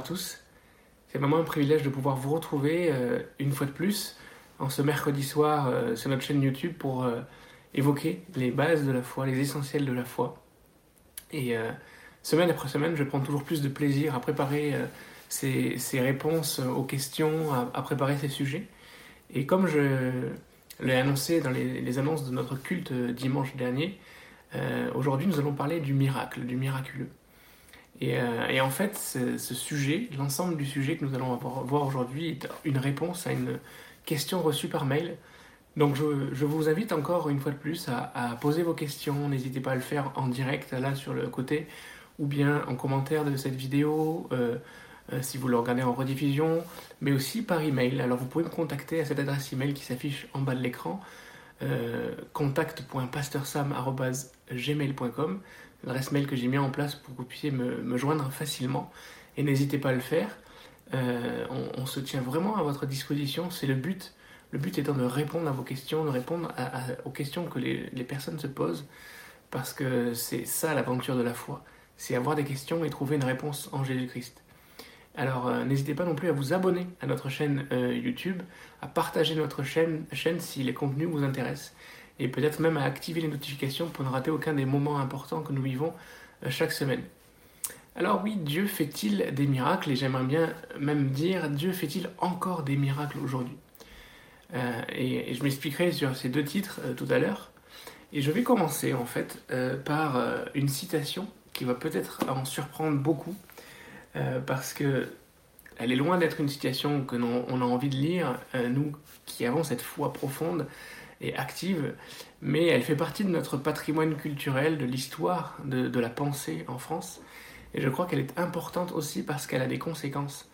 Tous. C'est vraiment un privilège de pouvoir vous retrouver euh, une fois de plus en ce mercredi soir euh, sur notre chaîne YouTube pour euh, évoquer les bases de la foi, les essentiels de la foi. Et semaine après semaine, je prends toujours plus de plaisir à préparer ces, réponses aux questions, à, préparer ces sujets. Et comme je l'ai annoncé dans les, annonces de notre culte dimanche dernier, aujourd'hui nous allons parler du miracle, du miraculeux. Euh, et, en fait, ce, sujet, l'ensemble du sujet que nous allons voir aujourd'hui est une réponse à une question reçue par mail. Donc je, vous invite encore une fois de plus à, poser vos questions. N'hésitez pas à le faire en direct là sur le côté ou bien en commentaire de cette vidéo euh, euh, si vous le regardez en rediffusion, mais aussi par email. Alors vous pouvez me contacter à cette adresse email qui s'affiche en bas de l'écran contact.pastorsam.gmail.com, l'adresse mail que j'ai mis en place pour que vous puissiez me, joindre facilement. Et n'hésitez pas à le faire. Euh, on, se tient vraiment à votre disposition. C'est le but. Le but étant de répondre à vos questions, de répondre aux questions que les, les, personnes se posent. Parce que c'est ça l'aventure de la foi. C'est avoir des questions et trouver une réponse en Jésus-Christ. Alors euh, n'hésitez pas non plus à vous abonner à notre chaîne euh, YouTube, à partager notre chaîne, chaîne si les contenus vous intéressent, et peut-être même à activer les notifications pour ne rater aucun des moments importants que nous vivons euh, chaque semaine. Alors oui, Dieu fait-il des miracles, et j'aimerais bien même dire, Dieu fait-il encore des miracles aujourd'hui? Et, je m'expliquerai sur ces deux titres tout à l'heure. Et je vais commencer en fait par une citation qui va peut-être en surprendre beaucoup euh, parce que elle est loin d'être une situation que l'on a envie de lire, euh, nous qui avons cette foi profonde et active, mais elle fait partie de notre patrimoine culturel, de l'histoire, de, la pensée en France. Et je crois qu'elle est importante aussi parce qu'elle a des conséquences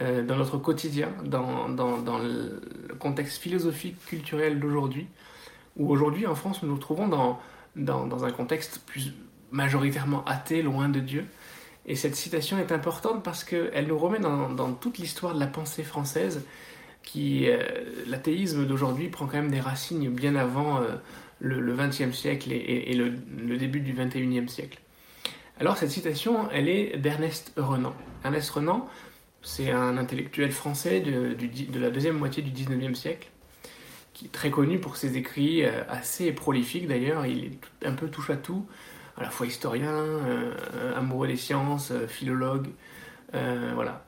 euh, dans notre quotidien, dans, dans, le contexte philosophique, culturel d'aujourd'hui, où aujourd'hui en France nous nous trouvons dans, dans, un contexte plus majoritairement athée, loin de Dieu, et cette citation est importante parce qu'elle nous remet dans, toute l'histoire de la pensée française, qui euh, l'athéisme d'aujourd'hui prend quand même des racines bien avant euh, le XXe siècle et, le, début du XXIe siècle. Alors cette citation, elle est d'Ernest Renan. Ernest Renan, c'est un intellectuel français de, de, la deuxième moitié du XIXe siècle, qui est très connu pour ses écrits euh, assez prolifiques d'ailleurs. Il est un peu touche à tout à la fois historien, amoureux des sciences, philologue, voilà,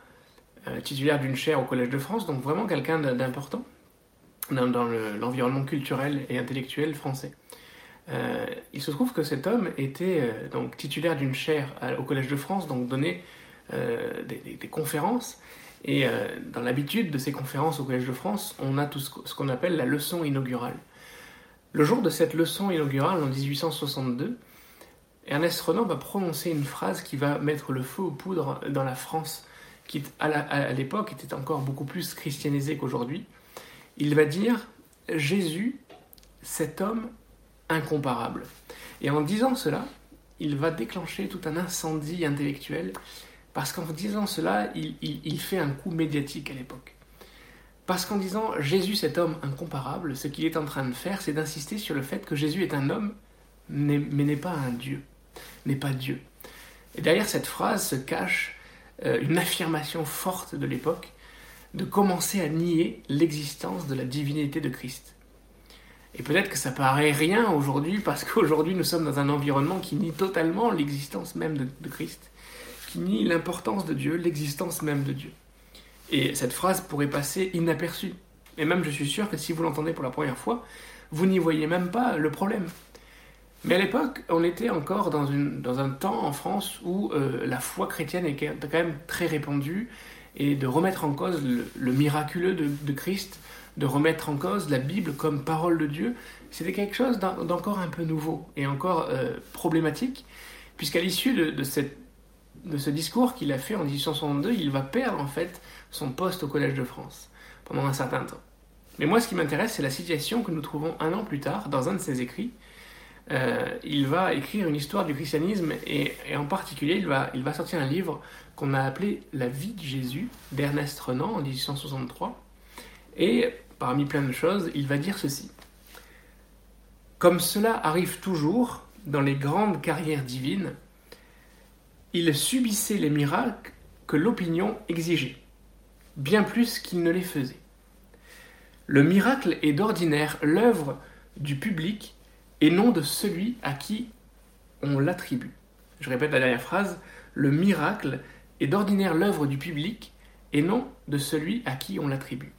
titulaire d'une chaire au Collège de France, donc vraiment quelqu'un d'important dans, l'environnement culturel et intellectuel français. il se trouve que cet homme était donc titulaire d'une chaire au Collège de France, donc donnait des, conférences. Et dans l'habitude de ces conférences au Collège de France, on a tout ce qu'on appelle la leçon inaugurale. Le jour de cette leçon inaugurale, en 1862, Ernest Renan va prononcer une phrase qui va mettre le feu aux poudres dans la France, qui à l'époque était encore beaucoup plus christianisée qu'aujourd'hui. Il va dire Jésus, cet homme incomparable. Et en disant cela, il va déclencher tout un incendie intellectuel, parce qu'en disant cela, il, il fait un coup médiatique à l'époque. Parce qu'en disant Jésus, cet homme incomparable, ce qu'il est en train de faire, c'est d'insister sur le fait que Jésus est un homme, mais n'est pas un Dieu n'est pas Dieu. Et derrière cette phrase se cache une affirmation forte de l'époque de commencer à nier l'existence de la divinité de Christ. Et peut-être que ça paraît rien aujourd'hui parce qu'aujourd'hui nous sommes dans un environnement qui nie totalement l'existence même de, Christ, qui nie l'importance de Dieu, l'existence même de Dieu. Et cette phrase pourrait passer inaperçue. Et même je suis sûr que si vous l'entendez pour la première fois, vous n'y voyez même pas le problème. Mais à l'époque, on était encore dans, une, dans un temps en France où euh, la foi chrétienne était quand même très répandue et de remettre en cause le, miraculeux de, Christ, de remettre en cause la Bible comme parole de Dieu, c'était quelque chose d'encore un peu nouveau et encore euh, problématique, puisqu'à l'issue de, cette, de ce discours qu'il a fait en 1862, il va perdre en fait son poste au Collège de France pendant un certain temps. Mais moi, ce qui m'intéresse, c'est la situation que nous trouvons un an plus tard dans un de ses écrits, euh, il va écrire une histoire du christianisme et, en particulier il va, il va sortir un livre qu'on a appelé La vie de Jésus d'Ernest Renan en 1863 et parmi plein de choses il va dire ceci. Comme cela arrive toujours dans les grandes carrières divines, il subissait les miracles que l'opinion exigeait, bien plus qu'il ne les faisait. Le miracle est d'ordinaire l'œuvre du public et non de celui à qui on l'attribue. Je répète la dernière phrase, le miracle est d'ordinaire l'œuvre du public et non de celui à qui on l'attribue.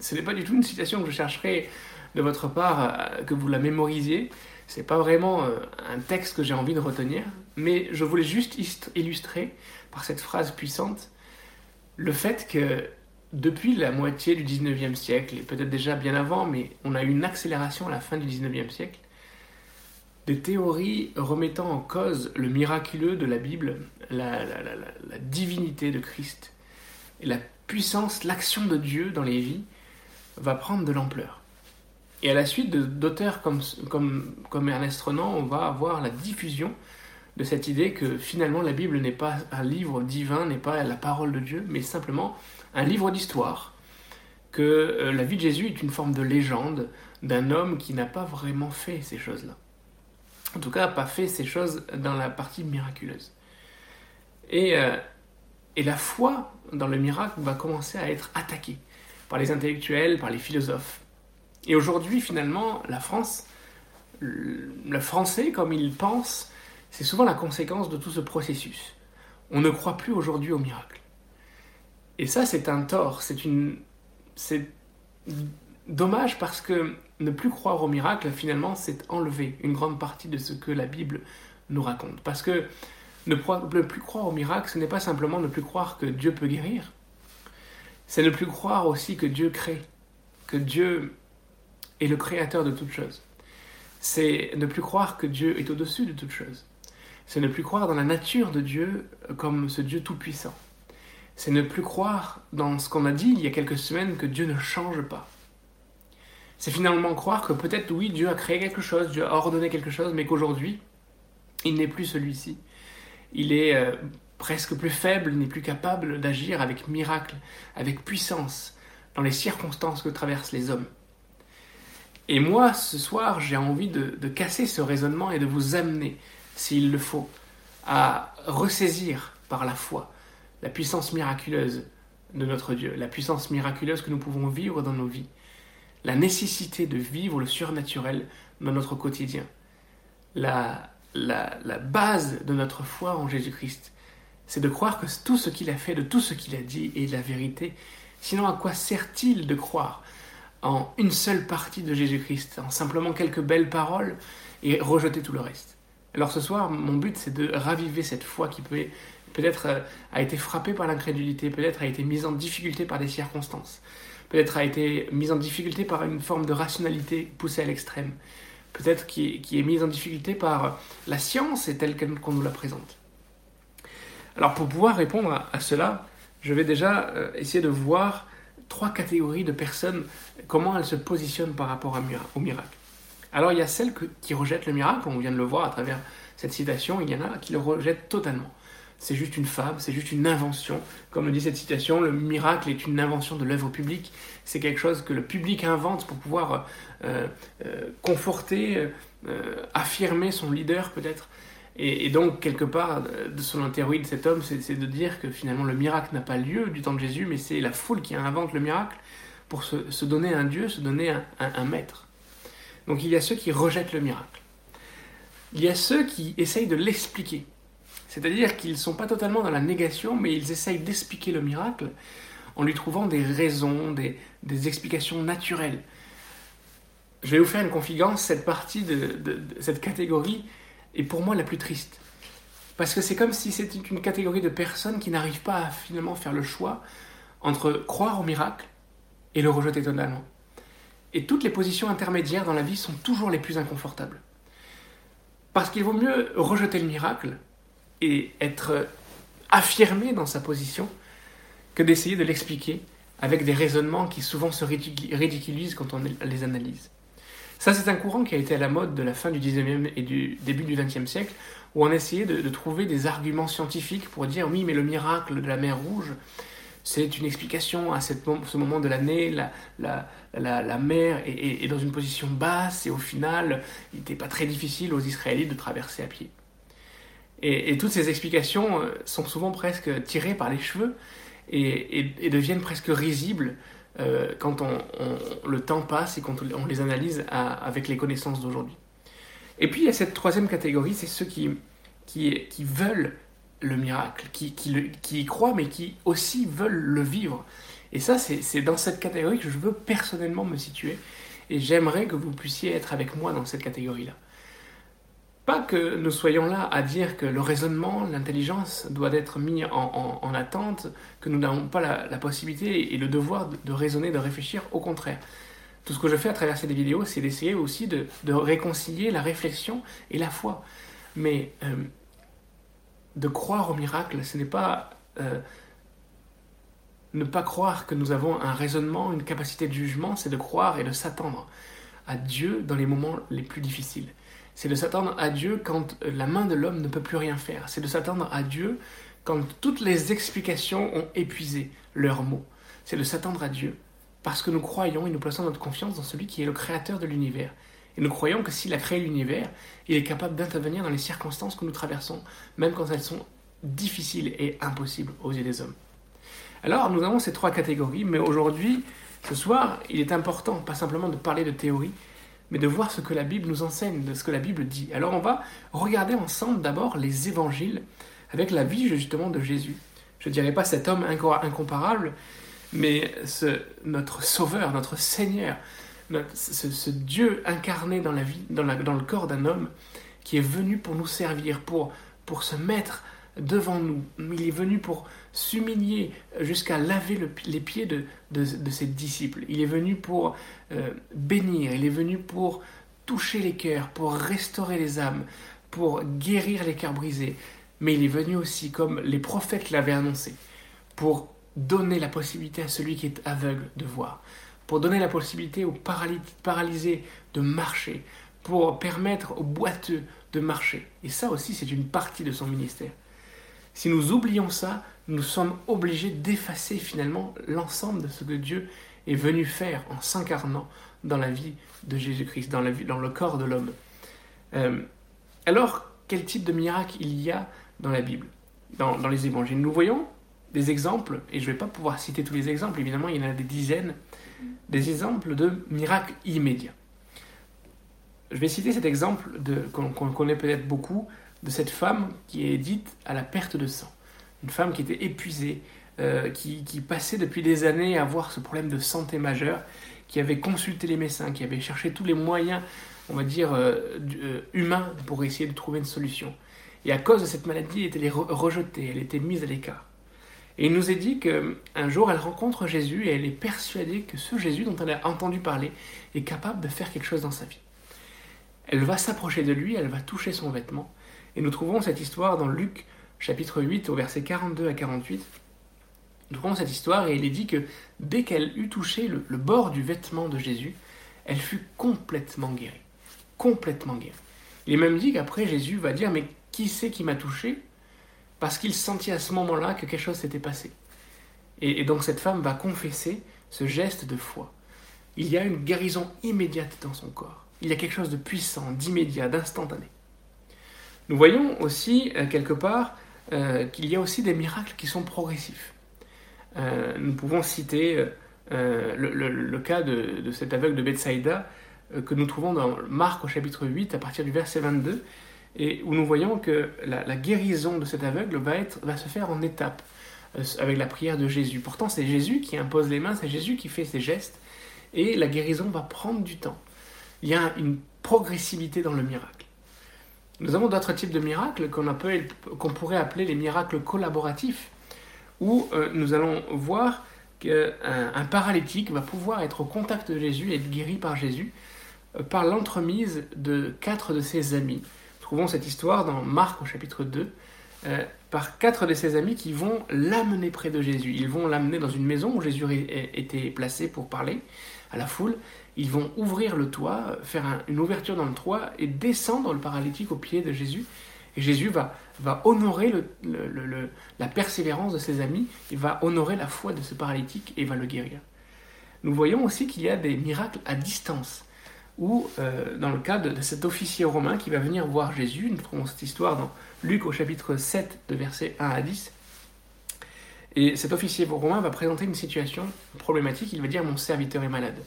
Ce n'est pas du tout une citation que je chercherai de votre part euh, que vous la mémorisiez. Ce n'est pas vraiment euh, un texte que j'ai envie de retenir, mais je voulais juste illustrer par cette phrase puissante le fait que depuis la moitié du 19e siècle, et peut-être déjà bien avant, mais on a eu une accélération à la fin du 19e siècle, des théories remettant en cause le miraculeux de la Bible, la, divinité de Christ, et la puissance, l'action de Dieu dans les vies, va prendre de l'ampleur. Et à la suite d'auteurs comme, comme, comme Ernest Renan, on va avoir la diffusion de cette idée que finalement la Bible n'est pas un livre divin, n'est pas la parole de Dieu, mais simplement un livre d'histoire, que euh, la vie de Jésus est une forme de légende d'un homme qui n'a pas vraiment fait ces choses-là. En tout cas, pas fait ces choses dans la partie miraculeuse. Et, euh, et la foi dans le miracle va commencer à être attaquée par les intellectuels, par les philosophes. Et aujourd'hui, finalement, la France, le français, comme il pense, c'est souvent la conséquence de tout ce processus. On ne croit plus aujourd'hui au miracle. Et ça, c'est un tort, c'est dommage parce que ne plus croire au miracle, finalement, c'est enlever une grande partie de ce que la Bible nous raconte. Parce que ne, plus croire au miracle, ce n'est pas simplement ne plus croire que Dieu peut guérir, c'est ne plus croire aussi que Dieu crée, que Dieu est le créateur de toutes choses. C'est ne plus croire que Dieu est au-dessus de toutes choses. C'est ne plus croire dans la nature de Dieu comme ce Dieu tout-puissant. C'est ne plus croire dans ce qu'on a dit il y a quelques semaines que Dieu ne change pas. C'est finalement croire que peut-être oui, Dieu a créé quelque chose, Dieu a ordonné quelque chose, mais qu'aujourd'hui, il n'est plus celui-ci. Il est euh, presque plus faible, n'est plus capable d'agir avec miracle, avec puissance, dans les circonstances que traversent les hommes. Et moi, ce soir, j'ai envie de, de, casser ce raisonnement et de vous amener, s'il le faut, à ressaisir par la foi la puissance miraculeuse de notre Dieu, la puissance miraculeuse que nous pouvons vivre dans nos vies, la nécessité de vivre le surnaturel dans notre quotidien, la, la, la base de notre foi en Jésus-Christ, c'est de croire que tout ce qu'il a fait, de tout ce qu'il a dit est la vérité. Sinon, à quoi sert-il de croire en une seule partie de Jésus-Christ, en simplement quelques belles paroles et rejeter tout le reste? Alors ce soir, mon but, c'est de raviver cette foi qui peut peut-être euh, a été frappée par l'incrédulité, peut-être a été mise en difficulté par des circonstances, peut-être a été mise en difficulté par une forme de rationalité poussée à l'extrême, peut-être qui, qui, est mise en difficulté par la science et telle qu'on nous la présente. Alors pour pouvoir répondre à, cela, je vais déjà euh, essayer de voir trois catégories de personnes, comment elles se positionnent par rapport au miracle. Alors il y a celles qui rejettent le miracle, on vient de le voir à travers cette citation, il y en a qui le rejettent totalement. C'est juste une fable, c'est juste une invention. Comme le dit cette citation, le miracle est une invention de l'œuvre publique. C'est quelque chose que le public invente pour pouvoir euh, euh, conforter, affirmer son leader peut-être. Et, donc, quelque part, de son de cet homme, c'est de dire que finalement le miracle n'a pas lieu du temps de Jésus, mais c'est la foule qui invente le miracle pour se, donner un Dieu, se donner un, maître. Donc il y a ceux qui rejettent le miracle. Il y a ceux qui essayent de l'expliquer. C'est-à-dire qu'ils ne sont pas totalement dans la négation, mais ils essayent d'expliquer le miracle en lui trouvant des raisons, des, explications naturelles. Je vais vous faire une confidence, cette partie de cette catégorie et pour moi la plus triste. Parce que c'est comme si c'était une catégorie de personnes qui n'arrivent pas à finalement faire le choix entre croire au miracle et le rejeter totalement. Et toutes les positions intermédiaires dans la vie sont toujours les plus inconfortables. Parce qu'il vaut mieux rejeter le miracle et être affirmé dans sa position que d'essayer de l'expliquer avec des raisonnements qui souvent se ridiculisent quand on les analyse. Ça, c'est un courant qui a été à la mode de la fin du 19e et du début du 20e siècle, où on essayait de, trouver des arguments scientifiques pour dire oui, mais le miracle de la mer Rouge, c'est une explication à ce moment de l'année, la, la, la, mer est, dans une position basse et au final, il n'était pas très difficile aux Israélites de traverser à pied. Et, toutes ces explications sont souvent presque tirées par les cheveux et, deviennent presque risibles quand le temps passe et quand on les analyse avec les connaissances d'aujourd'hui. Et puis il y a cette troisième catégorie, c'est ceux qui, veulent le miracle, qui, qui, y croient, mais qui aussi veulent le vivre. Et ça, c'est dans cette catégorie que je veux personnellement me situer. Et j'aimerais que vous puissiez être avec moi dans cette catégorie-là. Pas que nous soyons là à dire que le raisonnement, l'intelligence doit être mis en, en, attente, que nous n'avons pas la, possibilité et le devoir de, raisonner, de réfléchir, au contraire. Tout ce que je fais à travers ces vidéos, c'est d'essayer aussi de, de, réconcilier la réflexion et la foi. Mais euh, de croire au miracle, ce n'est pas euh, ne pas croire que nous avons un raisonnement, une capacité de jugement, c'est de croire et de s'attendre à Dieu dans les moments les plus difficiles. C'est de s'attendre à Dieu quand la main de l'homme ne peut plus rien faire. C'est de s'attendre à Dieu quand toutes les explications ont épuisé leurs mots. C'est de s'attendre à Dieu parce que nous croyons et nous plaçons notre confiance dans celui qui est le créateur de l'univers. Et nous croyons que s'il a créé l'univers, il est capable d'intervenir dans les circonstances que nous traversons, même quand elles sont difficiles et impossibles aux yeux des hommes. Alors, nous avons ces trois catégories, mais aujourd'hui, ce soir, il est important, pas simplement de parler de théorie, mais de voir ce que la Bible nous enseigne, de ce que la Bible dit. Alors, on va regarder ensemble d'abord les évangiles avec la vie justement de Jésus. Je ne dirais pas cet homme incomparable, mais ce, notre Sauveur, notre Seigneur, ce, Dieu incarné dans, la vie, dans, le corps d'un homme qui est venu pour nous servir, pour, pour se mettre devant nous. Il est venu pour s'humilier jusqu'à laver les pieds de, ses disciples. Il est venu pour euh, bénir, il est venu pour toucher les cœurs, pour restaurer les âmes, pour guérir les cœurs brisés. Mais il est venu aussi, comme les prophètes l'avaient annoncé, pour donner la possibilité à celui qui est aveugle de voir, pour donner la possibilité aux paralysés de marcher, pour permettre aux boiteux de marcher. Et ça aussi, c'est une partie de son ministère. Si nous oublions ça, nous sommes obligés d'effacer finalement l'ensemble de ce que Dieu est venu faire en s'incarnant dans la vie de Jésus-Christ, dans, le corps de l'homme. Euh, alors, quel type de miracle il y a dans la Bible, dans les évangiles? Nous voyons des exemples, et je ne vais pas pouvoir citer tous les exemples, évidemment il y en a des dizaines, des exemples de miracles immédiats. Je vais citer cet exemple qu'on connaît peut-être beaucoup, de cette femme qui est dite à la perte de sang. Une femme qui était épuisée, euh, qui, passait depuis des années à avoir ce problème de santé majeur, qui avait consulté les médecins, qui avait cherché tous les moyens, on va dire, euh, euh, humains pour essayer de trouver une solution. Et à cause de cette maladie, elle était rejetée, elle était mise à l'écart. Et il nous est dit qu'un jour, elle rencontre Jésus et elle est persuadée que ce Jésus dont elle a entendu parler est capable de faire quelque chose dans sa vie. Elle va s'approcher de lui, elle va toucher son vêtement, et nous trouvons cette histoire dans Luc chapitre 8 au verset 42 à 48. Nous trouvons cette histoire et il est dit que dès qu'elle eut touché le, bord du vêtement de Jésus, elle fut complètement guérie. Complètement guérie. Il est même dit qu'après Jésus va dire mais qui c'est qui m'a touché? Parce qu'il sentit à ce moment-là que quelque chose s'était passé. Et, et donc cette femme va confesser ce geste de foi. Il y a une guérison immédiate dans son corps. Il y a quelque chose de puissant, d'immédiat, d'instantané. Nous voyons aussi, euh, quelque part, euh, qu'il y a aussi des miracles qui sont progressifs. Euh, nous pouvons citer le, cas de, cet aveugle de Bethsaïda que nous trouvons dans Marc au chapitre 8 à partir du verset 22, et où nous voyons que la, guérison de cet aveugle va, va se faire en étapes avec la prière de Jésus. Pourtant, c'est Jésus qui impose les mains, c'est Jésus qui fait ces gestes, et la guérison va prendre du temps. Il y a une progressivité dans le miracle. Nous avons d'autres types de miracles qu'on pourrait appeler les miracles collaboratifs, où euh, nous allons voir qu'un un paralytique va pouvoir être au contact de Jésus et être guéri par Jésus euh, par l'entremise de quatre de ses amis. Trouvons cette histoire dans Marc au chapitre 2, euh, par quatre de ses amis qui vont l'amener près de Jésus. Ils vont l'amener dans une maison où Jésus était placé pour parler à la foule, ils vont ouvrir le toit, faire une ouverture dans le toit et descendre le paralytique au pied de Jésus. Et Jésus va, honorer la persévérance de ses amis, il va honorer la foi de ce paralytique et va le guérir. Nous voyons aussi qu'il y a des miracles à distance. ou euh, dans le cas de, cet officier romain qui va venir voir Jésus. Nous trouvons cette histoire dans Luc au chapitre 7 de versets 1 à 10. Et cet officier romain va présenter une situation problématique, il va dire mon serviteur est malade.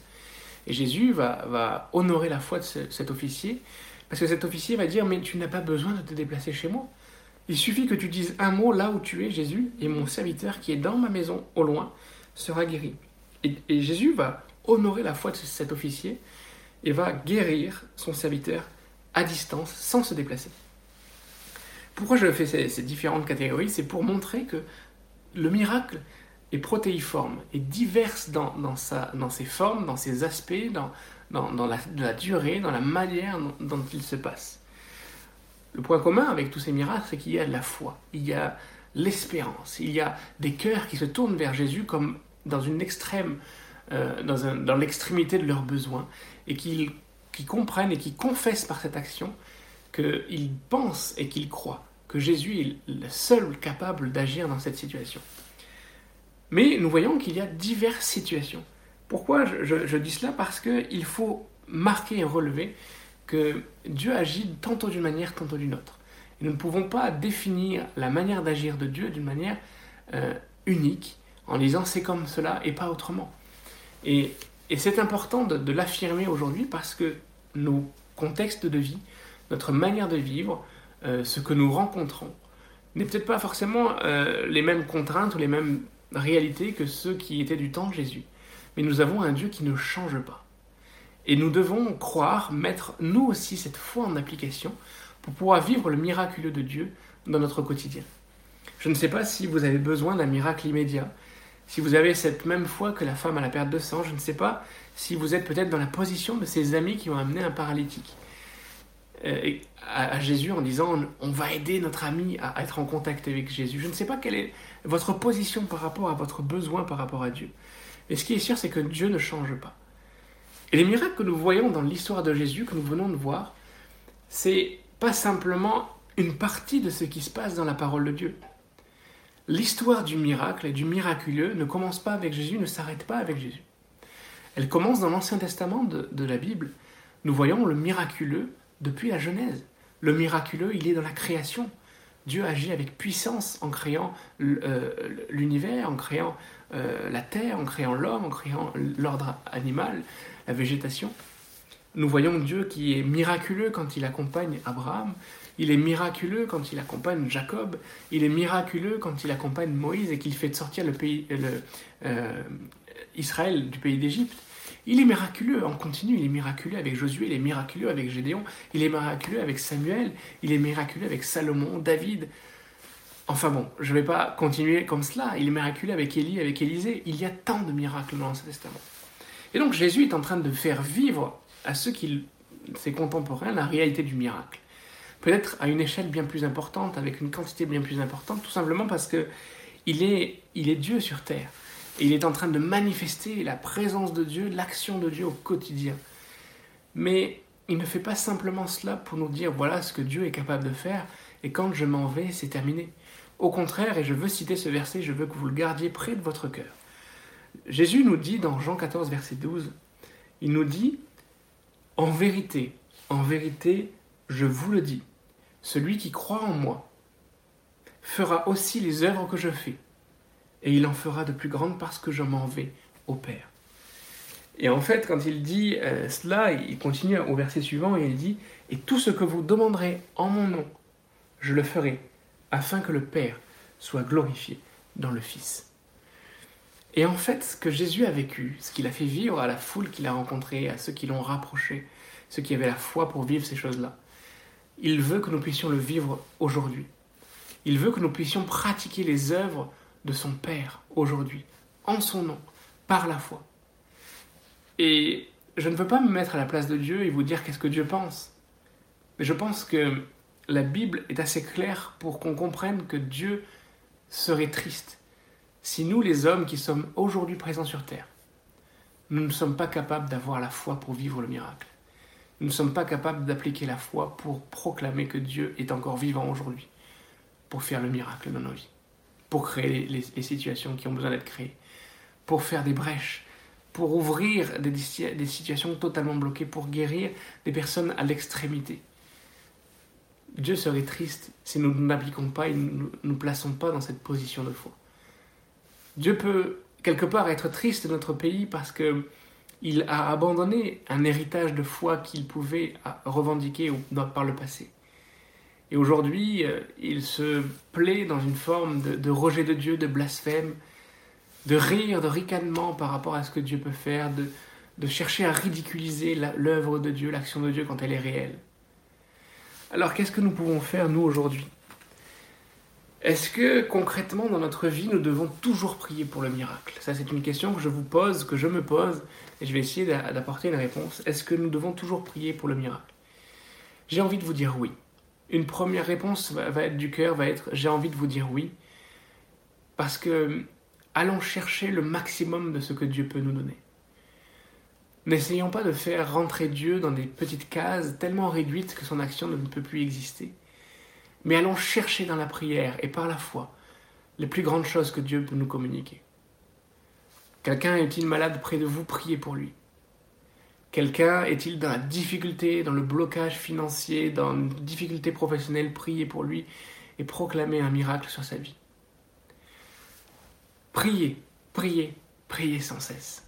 Et Jésus va, va honorer la foi de cet officier, parce que cet officier va dire mais tu n'as pas besoin de te déplacer chez moi. Il suffit que tu dises un mot là où tu es, Jésus, et mon serviteur qui est dans ma maison au loin sera guéri. Et, Jésus va honorer la foi de cet officier et va guérir son serviteur à distance sans se déplacer. Pourquoi je fais ces, différentes catégories? C'est pour montrer que le miracle est protéiforme, et divers dans, dans, ses formes, dans ses aspects, dans, dans, la, durée, dans la manière dont il se passe. Le point commun avec tous ces miracles, c'est qu'il y a de la foi, il y a l'espérance, il y a des cœurs qui se tournent vers Jésus comme dans une extrême, euh, dans, l'extrémité de leurs besoins, et qui, qui comprennent et qui confessent par cette action qu'ils pensent et qu'ils croient que Jésus est le seul capable d'agir dans cette situation. Mais nous voyons qu'il y a diverses situations. Pourquoi je, dis cela Parce qu'il faut marquer et relever que Dieu agit tantôt d'une manière, tantôt d'une autre. Et nous ne pouvons pas définir la manière d'agir de Dieu d'une manière euh, unique en disant c'est comme cela et pas autrement. Et, c'est important de, l'affirmer aujourd'hui parce que nos contextes de vie, notre manière de vivre, euh, ce que nous rencontrons, n'est peut-être pas forcément euh, les mêmes contraintes ou les mêmes réalités que ceux qui étaient du temps de Jésus. Mais nous avons un Dieu qui ne change pas. Et nous devons croire, mettre nous aussi cette foi en application pour pouvoir vivre le miraculeux de Dieu dans notre quotidien. Je ne sais pas si vous avez besoin d'un miracle immédiat, si vous avez cette même foi que la femme à la perte de sang, je ne sais pas si vous êtes peut-être dans la position de ces amis qui ont amené un paralytique à, Jésus en disant on va aider notre ami à être en contact avec Jésus. Je ne sais pas quelle est votre position par rapport à votre besoin par rapport à Dieu. Mais ce qui est sûr, c'est que Dieu ne change pas. Et les miracles que nous voyons dans l'histoire de Jésus, que nous venons de voir, c'est pas simplement une partie de ce qui se passe dans la parole de Dieu. L'histoire du miracle et du miraculeux ne commence pas avec Jésus, ne s'arrête pas avec Jésus. Elle commence dans l'Ancien Testament de, de, la Bible. Nous voyons le miraculeux depuis la Genèse. Le miraculeux, il est dans la création. Dieu agit avec puissance en créant euh, l'univers, en créant euh, la terre, en créant l'homme, en créant l'ordre animal, la végétation. Nous voyons Dieu qui est miraculeux quand il accompagne Abraham, il est miraculeux quand il accompagne Jacob, il est miraculeux quand il accompagne Moïse et qu'il fait sortir le pays, euh, Israël du pays d'Égypte. Il est miraculeux en continu, il est miraculeux avec Josué, il est miraculeux avec Gédéon, il est miraculeux avec Samuel, il est miraculeux avec Salomon, David. Enfin bon, je ne vais pas continuer comme cela, il est miraculeux avec Élie, avec Élisée. Il y a tant de miracles dans l'Ancien Testament. Et donc Jésus est en train de faire vivre à ceux qui, ses contemporains, la réalité du miracle. Peut-être à une échelle bien plus importante, avec une quantité bien plus importante, tout simplement parce que il est, il est Dieu sur terre. Et il est en train de manifester la présence de Dieu, l'action de Dieu au quotidien. Mais il ne fait pas simplement cela pour nous dire voilà ce que Dieu est capable de faire, et quand je m'en vais, c'est terminé. Au contraire, et je veux citer ce verset, je veux que vous le gardiez près de votre cœur. Jésus nous dit dans Jean 14, verset 12, il nous dit, En vérité, en vérité, je vous le dis, celui qui croit en moi fera aussi les œuvres que je fais, et il en fera de plus grandes parce que je m'en vais au Père. Et en fait, quand il dit euh, cela, il continue au verset suivant et il dit, Et tout ce que vous demanderez en mon nom, je le ferai, afin que le Père soit glorifié dans le Fils. Et en fait, ce que Jésus a vécu, ce qu'il a fait vivre à la foule qu'il a rencontrée, à ceux qui l'ont rapproché, ceux qui avaient la foi pour vivre ces choses-là, il veut que nous puissions le vivre aujourd'hui. Il veut que nous puissions pratiquer les œuvres de son Père aujourd'hui, en son nom, par la foi. Et je ne veux pas me mettre à la place de Dieu et vous dire qu'est-ce que Dieu pense. Mais je pense que la Bible est assez claire pour qu'on comprenne que Dieu serait triste si nous, les hommes qui sommes aujourd'hui présents sur Terre, nous ne sommes pas capables d'avoir la foi pour vivre le miracle. Nous ne sommes pas capables d'appliquer la foi pour proclamer que Dieu est encore vivant aujourd'hui, pour faire le miracle dans nos vies, pour créer les, situations qui ont besoin d'être créées, pour faire des brèches pour ouvrir des, situations totalement bloquées, pour guérir des personnes à l'extrémité. Dieu serait triste si nous n'appliquons pas et nous ne nous plaçons pas dans cette position de foi. Dieu peut quelque part être triste de notre pays parce que il a abandonné un héritage de foi qu'il pouvait revendiquer par le passé. Et aujourd'hui, euh, il se plaît dans une forme de, rejet de Dieu, de blasphème, de rire, de ricanement par rapport à ce que Dieu peut faire, de, de chercher à ridiculiser l'œuvre de Dieu, l'action de Dieu quand elle est réelle. Alors qu'est-ce que nous pouvons faire, nous, aujourd'hui? Est-ce que concrètement, dans notre vie, nous devons toujours prier pour le miracle? Ça, c'est une question que je vous pose, que je me pose, et je vais essayer d'apporter une réponse. Est-ce que nous devons toujours prier pour le miracle? J'ai envie de vous dire oui. Une première réponse va, être du cœur, va être j'ai envie de vous dire oui. Parce que allons chercher le maximum de ce que Dieu peut nous donner. N'essayons pas de faire rentrer Dieu dans des petites cases tellement réduites que son action ne peut plus exister. Mais allons chercher dans la prière et par la foi les plus grandes choses que Dieu peut nous communiquer. Quelqu'un est-il malade près de vous? Priez pour lui. Quelqu'un est-il dans la difficulté, dans le blocage financier, dans une difficulté professionnelle Priez pour lui et proclamez un miracle sur sa vie? Priez, priez, priez sans cesse.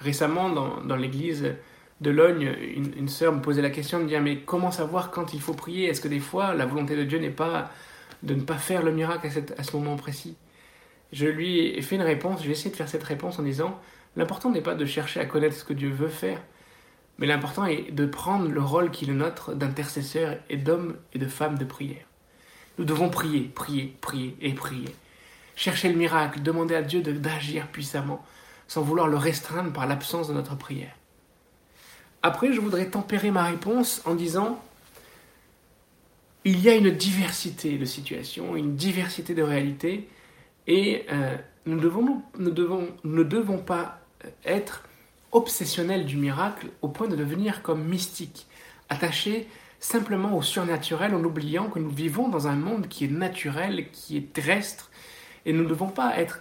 Récemment, dans, l'église de Logne, une, une, sœur me posait la question de dire Mais comment savoir quand il faut prier? Est-ce que des fois, la volonté de Dieu n'est pas de ne pas faire le miracle à, à ce moment précis? Je lui ai fait une réponse, j'ai essayé de faire cette réponse en disant L'important n'est pas de chercher à connaître ce que Dieu veut faire, mais l'important est de prendre le rôle qui est le nôtre d'intercesseur et d'homme et de femme de prière. Nous devons prier, prier, prier et prier. Chercher le miracle, demander à Dieu d'agir puissamment, sans vouloir le restreindre par l'absence de notre prière. Après, je voudrais tempérer ma réponse en disant, il y a une diversité de situations, une diversité de réalités, et euh, nous, ne devons pas être obsessionnels du miracle au point de devenir comme mystiques, attachés simplement au surnaturel en oubliant que nous vivons dans un monde qui est naturel, qui est terrestre, et nous ne devons pas être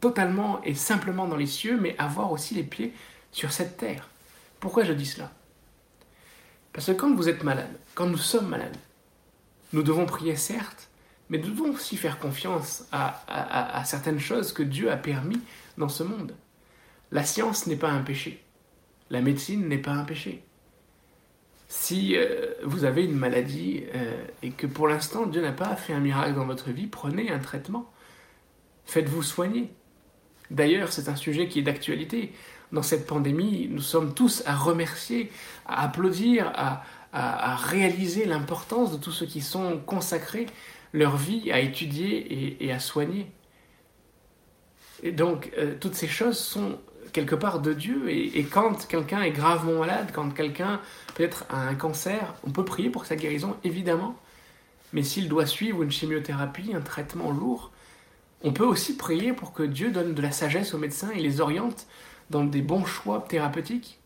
totalement et simplement dans les cieux, mais avoir aussi les pieds sur cette terre. Pourquoi je dis cela? Parce que quand vous êtes malade, quand nous sommes malades, nous devons prier certes, mais nous devons aussi faire confiance à, certaines choses que Dieu a permis dans ce monde. La science n'est pas un péché. La médecine n'est pas un péché. Si euh, vous avez une maladie euh, et que pour l'instant Dieu n'a pas fait un miracle dans votre vie, prenez un traitement. Faites-vous soigner. D'ailleurs, c'est un sujet qui est d'actualité. Dans cette pandémie, nous sommes tous à remercier, à applaudir, à, réaliser l'importance de tous ceux qui sont consacrés leur vie à étudier et, à soigner. Et donc, euh, toutes ces choses sont quelque part de Dieu. Et, quand quelqu'un est gravement malade, quand quelqu'un peut-être a un cancer, on peut prier pour sa guérison, évidemment. Mais s'il doit suivre une chimiothérapie, un traitement lourd, on peut aussi prier pour que Dieu donne de la sagesse aux médecins et les oriente dans des bons choix thérapeutiques,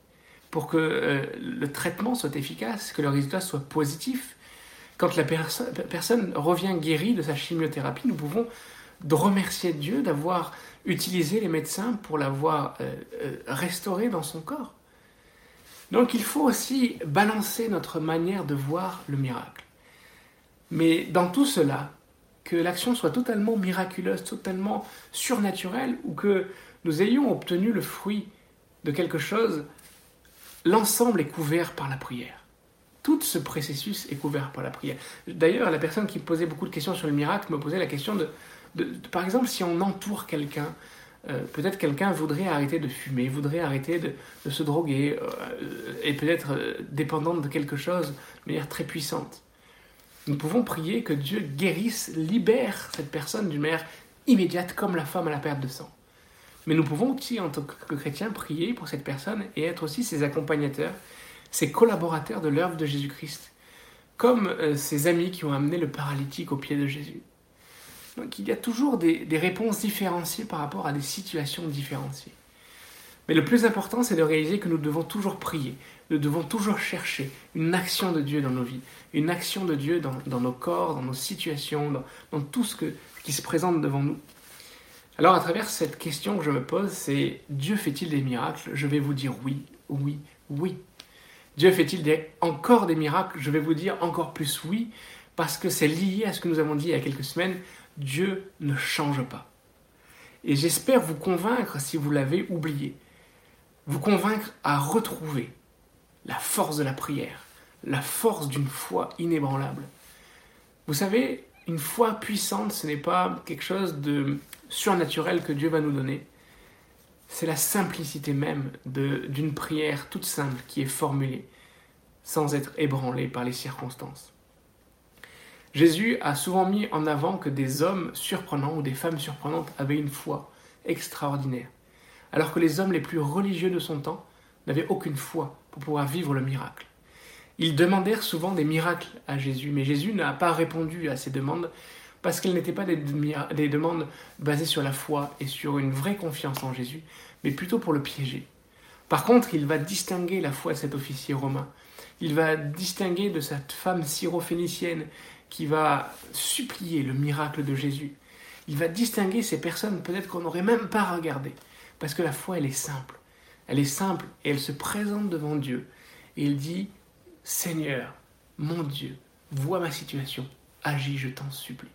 pour que euh, le traitement soit efficace, que le résultat soit positif. Quand la personne revient guérie de sa chimiothérapie, nous pouvons remercier Dieu d'avoir utilisé les médecins pour l'avoir euh, euh, restauré dans son corps. Donc il faut aussi balancer notre manière de voir le miracle. Mais dans tout cela, que l'action soit totalement miraculeuse, totalement surnaturelle, ou que nous ayons obtenu le fruit de quelque chose, l'ensemble est couvert par la prière. Tout ce processus est couvert par la prière. D'ailleurs, la personne qui posait beaucoup de questions sur le miracle me posait la question de, par exemple, si on entoure quelqu'un, euh, peut-être quelqu'un voudrait arrêter de fumer, voudrait arrêter de, se droguer, euh, et peut-être euh, dépendante de quelque chose de manière très puissante. Nous pouvons prier que Dieu guérisse, libère cette personne d'une manière immédiate comme la femme à la perte de sang. Mais nous pouvons aussi, en tant que chrétiens, prier pour cette personne et être aussi ses accompagnateurs, ses collaborateurs de l'œuvre de Jésus-Christ, comme euh, ses amis qui ont amené le paralytique au pied de Jésus. Donc il y a toujours des, réponses différenciées par rapport à des situations différenciées. Mais le plus important, c'est de réaliser que nous devons toujours prier, nous devons toujours chercher une action de Dieu dans nos vies, une action de Dieu dans, nos corps, dans nos situations, dans, tout ce qui se présente devant nous. Alors à travers cette question que je me pose, c'est Dieu fait-il des miracles? Je vais vous dire oui, oui, oui. Dieu fait-il encore des miracles? Je vais vous dire encore plus oui, parce que c'est lié à ce que nous avons dit il y a quelques semaines. Dieu ne change pas. Et j'espère vous convaincre, si vous l'avez oublié, vous convaincre à retrouver la force de la prière, la force d'une foi inébranlable. Vous savez, une foi puissante, ce n'est pas quelque chose de surnaturel que Dieu va nous donner. C'est la simplicité même d'une prière toute simple qui est formulée sans être ébranlée par les circonstances. Jésus a souvent mis en avant que des hommes surprenants ou des femmes surprenantes avaient une foi extraordinaire, alors que les hommes les plus religieux de son temps n'avaient aucune foi pour pouvoir vivre le miracle. Ils demandèrent souvent des miracles à Jésus, mais Jésus n'a pas répondu à ces demandes parce qu'elles n'étaient pas des, des, demandes basées sur la foi et sur une vraie confiance en Jésus, mais plutôt pour le piéger. Par contre, il va distinguer la foi de cet officier romain. Il va distinguer de cette femme syrophénicienne qui va supplier le miracle de Jésus. Il va distinguer ces personnes peut-être qu'on n'aurait même pas regardées, parce que la foi, elle est simple. Elle est simple et elle se présente devant Dieu. Et il dit, Seigneur, mon Dieu, vois ma situation, agis, je t'en supplie.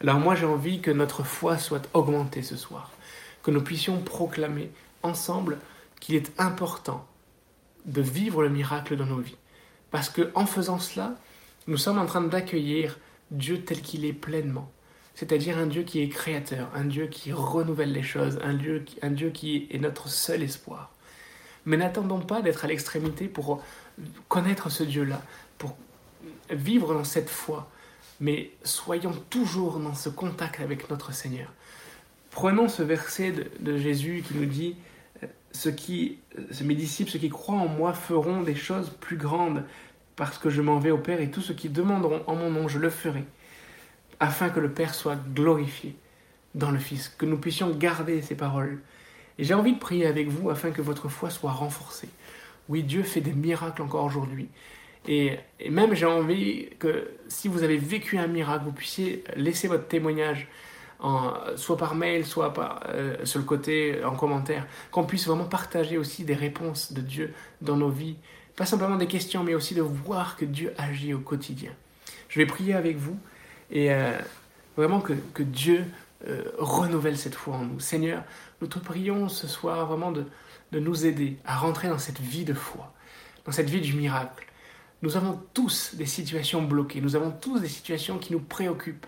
Alors moi j'ai envie que notre foi soit augmentée ce soir, que nous puissions proclamer ensemble qu'il est important de vivre le miracle dans nos vies. Parce que en faisant cela, nous sommes en train d'accueillir Dieu tel qu'il est pleinement. C'est-à-dire un Dieu qui est créateur, un Dieu qui renouvelle les choses, un Dieu, un Dieu qui est notre seul espoir. Mais n'attendons pas d'être à l'extrémité pour connaître ce Dieu-là, pour vivre dans cette foi, mais soyons toujours dans ce contact avec notre Seigneur. Prenons ce verset de, Jésus qui nous dit euh, ce qui, mes disciples, ceux qui croient en moi feront des choses plus grandes parce que je m'en vais au Père et tous ceux qui demanderont en mon nom, je le ferai, afin que le Père soit glorifié dans le Fils, que nous puissions garder ces paroles. Et j'ai envie de prier avec vous afin que votre foi soit renforcée. Oui, Dieu fait des miracles encore aujourd'hui. Et, même j'ai envie que si vous avez vécu un miracle, vous puissiez laisser votre témoignage, soit par mail, soit par, euh, sur le côté en commentaire, qu'on puisse vraiment partager aussi des réponses de Dieu dans nos vies. Pas simplement des questions, mais aussi de voir que Dieu agit au quotidien. Je vais prier avec vous et euh, vraiment que, Dieu euh, renouvelle cette foi en nous. Seigneur, nous te prions ce soir vraiment de, de nous aider à rentrer dans cette vie de foi, dans cette vie du miracle. Nous avons tous des situations bloquées, nous avons tous des situations qui nous préoccupent,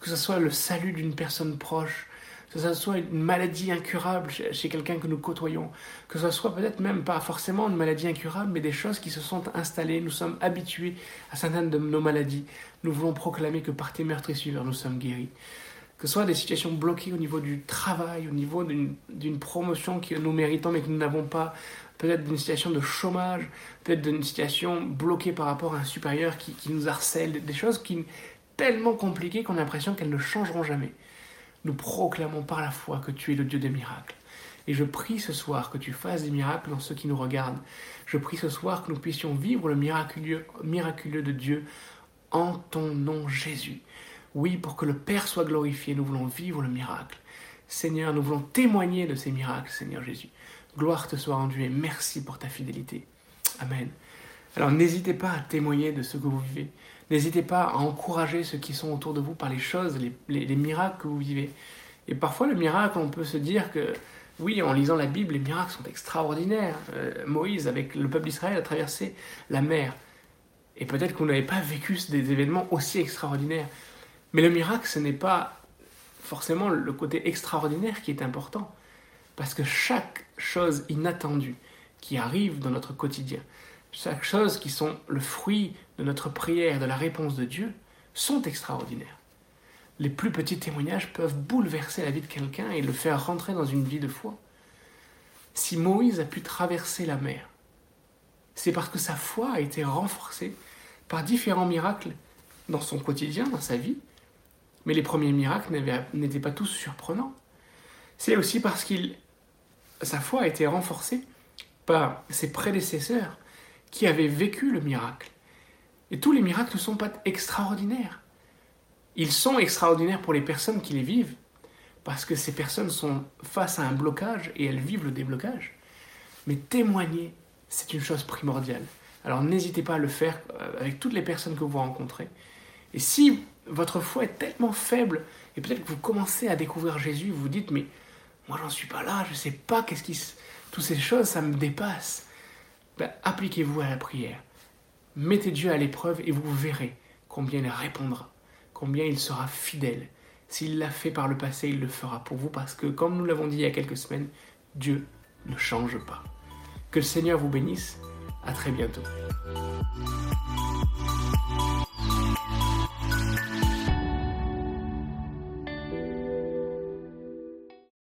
que ce soit le salut d'une personne proche, que ce soit une maladie incurable chez quelqu'un que nous côtoyons, que ce soit peut-être même pas forcément une maladie incurable, mais des choses qui se sont installées, nous sommes habitués à certaines de nos maladies. Nous voulons proclamer que par tes meurtrissures, nous sommes guéris. Que ce soit des situations bloquées au niveau du travail, au niveau d'une promotion que nous méritons mais que nous n'avons pas, peut-être d'une situation de chômage, peut-être d'une situation bloquée par rapport à un supérieur qui, qui nous harcèle, des choses qui tellement compliquées qu'on a l'impression qu'elles ne changeront jamais. Nous proclamons par la foi que tu es le Dieu des miracles. Et je prie ce soir que tu fasses des miracles dans ceux qui nous regardent. Je prie ce soir que nous puissions vivre le miraculeux, miraculeux de Dieu en ton nom Jésus. Oui, pour que le Père soit glorifié, nous voulons vivre le miracle. Seigneur, nous voulons témoigner de ces miracles, Seigneur Jésus. Gloire te soit rendue et merci pour ta fidélité. Amen. Alors n'hésitez pas à témoigner de ce que vous vivez. N'hésitez pas à encourager ceux qui sont autour de vous par les choses, les, miracles que vous vivez. Et parfois, le miracle, on peut se dire que, oui, en lisant la Bible, les miracles sont extraordinaires. Euh, Moïse, avec le peuple d'Israël, a traversé la mer. Et peut-être qu'on n'avait pas vécu des événements aussi extraordinaires. Mais le miracle, ce n'est pas forcément le côté extraordinaire qui est important, parce que chaque chose inattendue qui arrive dans notre quotidien, chaque chose qui sont le fruit de notre prière, de la réponse de Dieu, sont extraordinaires. Les plus petits témoignages peuvent bouleverser la vie de quelqu'un et le faire rentrer dans une vie de foi. Si Moïse a pu traverser la mer, c'est parce que sa foi a été renforcée par différents miracles dans son quotidien, dans sa vie, mais les premiers miracles n'étaient pas tous surprenants. C'est aussi parce qu'il sa foi a été renforcée par ses prédécesseurs qui avaient vécu le miracle. Et tous les miracles ne sont pas extraordinaires. Ils sont extraordinaires pour les personnes qui les vivent, parce que ces personnes sont face à un blocage et elles vivent le déblocage. Mais témoigner, c'est une chose primordiale. Alors n'hésitez pas à le faire euh, avec toutes les personnes que vous rencontrez. Et si votre foi est tellement faible, et peut-être que vous commencez à découvrir Jésus, vous vous dites, mais moi j'en suis pas là, je ne sais pas qu'est-ce qui... Toutes ces choses, ça me dépasse. Ben, appliquez-vous à la prière. Mettez Dieu à l'épreuve et vous verrez combien il répondra, combien il sera fidèle. S'il l'a fait par le passé, il le fera pour vous parce que, comme nous l'avons dit il y a quelques semaines, Dieu ne change pas. Que le Seigneur vous bénisse. À très bientôt.